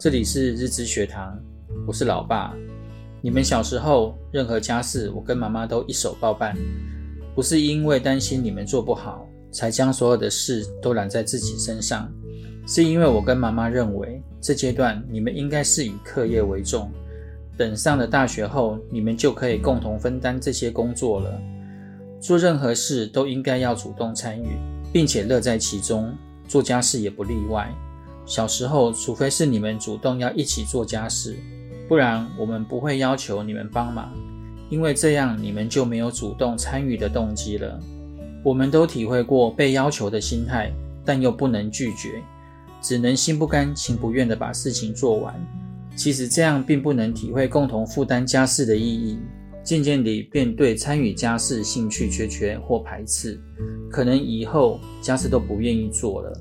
这里是日知学堂，我是老爸。你们小时候任何家事，我跟妈妈都一手包办，不是因为担心你们做不好，才将所有的事都揽在自己身上，是因为我跟妈妈认为，这阶段你们应该是以课业为重，等上了大学后，你们就可以共同分担这些工作了。做任何事都应该要主动参与，并且乐在其中，做家事也不例外。小时候，除非是你们主动要一起做家事，不然我们不会要求你们帮忙，因为这样你们就没有主动参与的动机了。我们都体会过被要求的心态，但又不能拒绝，只能心不甘情不愿地把事情做完。其实这样并不能体会共同负担家事的意义。渐渐地，便对参与家事兴趣缺缺或排斥，可能以后家事都不愿意做了。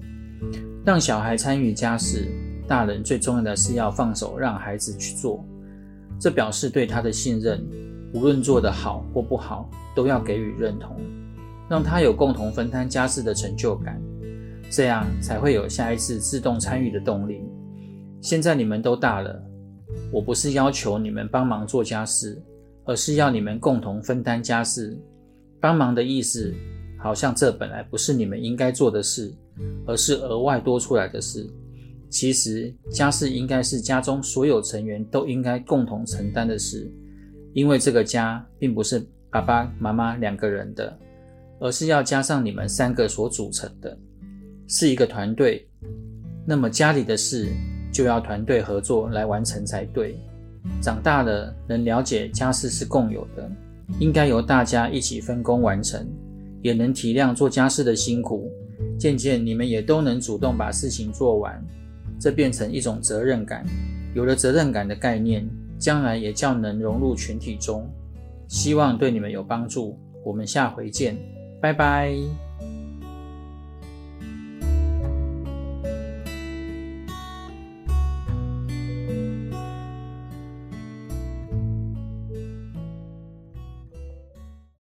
让小孩参与家事，大人最重要的是要放手让孩子去做，这表示对他的信任，无论做得好或不好，都要给予认同，让他有共同分担家事的成就感，这样才会有下一次自动参与的动力。现在你们都大了，我不是要求你们帮忙做家事。而是要你们共同分担家事，帮忙的意思，好像这本来不是你们应该做的事，而是额外多出来的事。其实家事应该是家中所有成员都应该共同承担的事，因为这个家并不是爸爸妈妈两个人的，而是要加上你们三个所组成的，是一个团队。那么家里的事就要团队合作来完成才对。长大了，能了解家事是共有的，应该由大家一起分工完成，也能体谅做家事的辛苦。渐渐，你们也都能主动把事情做完，这变成一种责任感。有了责任感的概念，将来也较能融入群体中。希望对你们有帮助。我们下回见，拜拜。